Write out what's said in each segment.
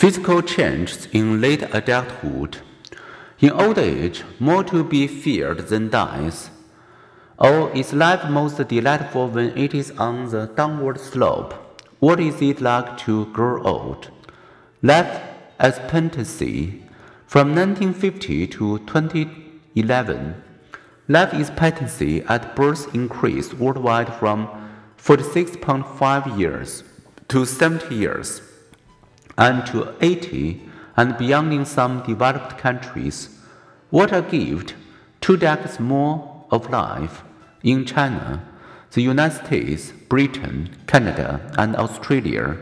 Physical changes in late adulthood. In old age, more to be feared than dies. Or is life most delightful when it is on the downward slope? What is it like to grow old? Life expectancy. From 1950 to 2011, life expectancy at birth increased worldwide from 46.5 years to 70 years and to 80 and beyond in some developed countries. What a gift! Two decades more of life in China, the United States, Britain, Canada, and Australia.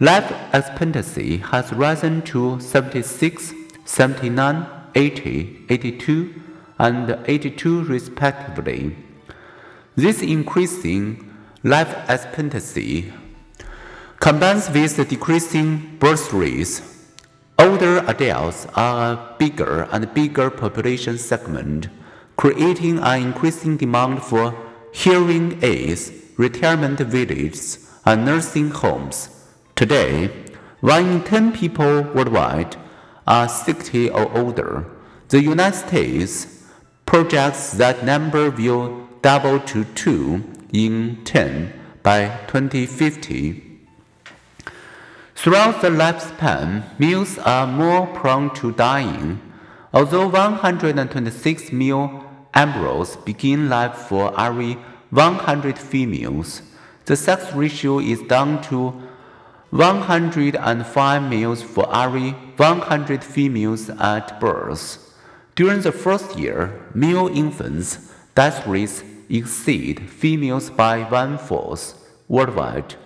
Life expectancy has risen to 76, 79, 80, 82, and 82 respectively. This increasing life expectancy combines with the decreasing birth rates. Older adults are a bigger and bigger population segment, creating an increasing demand for hearing aids, retirement villages, and nursing homes. Today, one in 10 people worldwide are 60 or older. The United States projects that number will double to 2 in 10 by 2050. Throughout the lifespan, males are more prone to dying. Although 126 male embryos begin life for every 100 females, the sex ratio is down to 105 males for every 100 females at birth. During the first year, male infants' death rates exceed females by one fourth worldwide.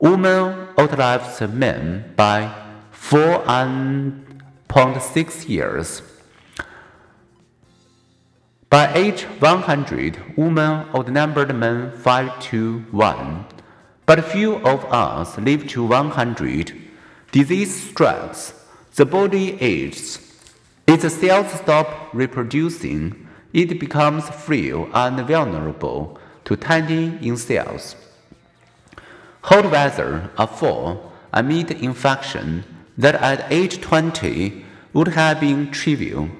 Women outlive men by 4.6 years. By age 100, women outnumbered men 5 to 1. But few of us live to 100. Disease strikes, the body ages. Its cells stop reproducing, it becomes frail and vulnerable to tiny in cells. Hot weather, a fall, amid infection that at age 20 would have been trivial.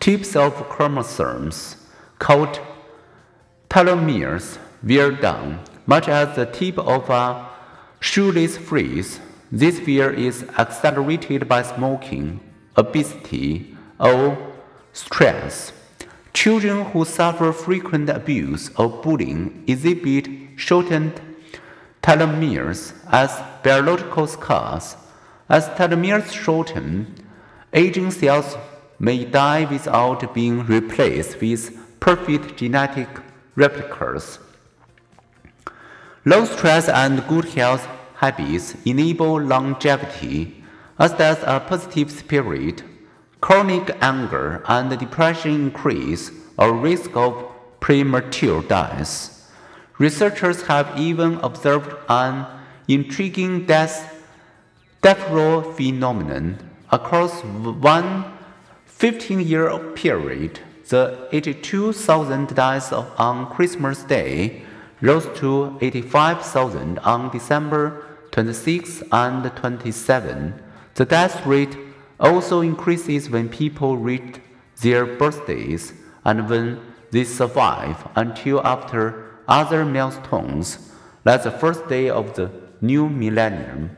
Tips of chromosomes, called telomeres, wear down much as the tip of a shoelace freeze, this fear is accelerated by smoking, obesity, or stress. Children who suffer frequent abuse or bullying exhibit shortened telomeres as biological scars. As telomeres shorten, aging cells may die without being replaced with perfect genetic replicas. Low stress and good health habits enable longevity, as does a positive spirit. Chronic anger and depression increase our risk of premature death. Researchers have even observed an intriguing death death row phenomenon across one 15 year period. The 82,000 deaths on Christmas Day rose to 85,000 on December 26 and 27. The death rate also increases when people reach their birthdays and when they survive until after other milestones, like the first day of the new millennium.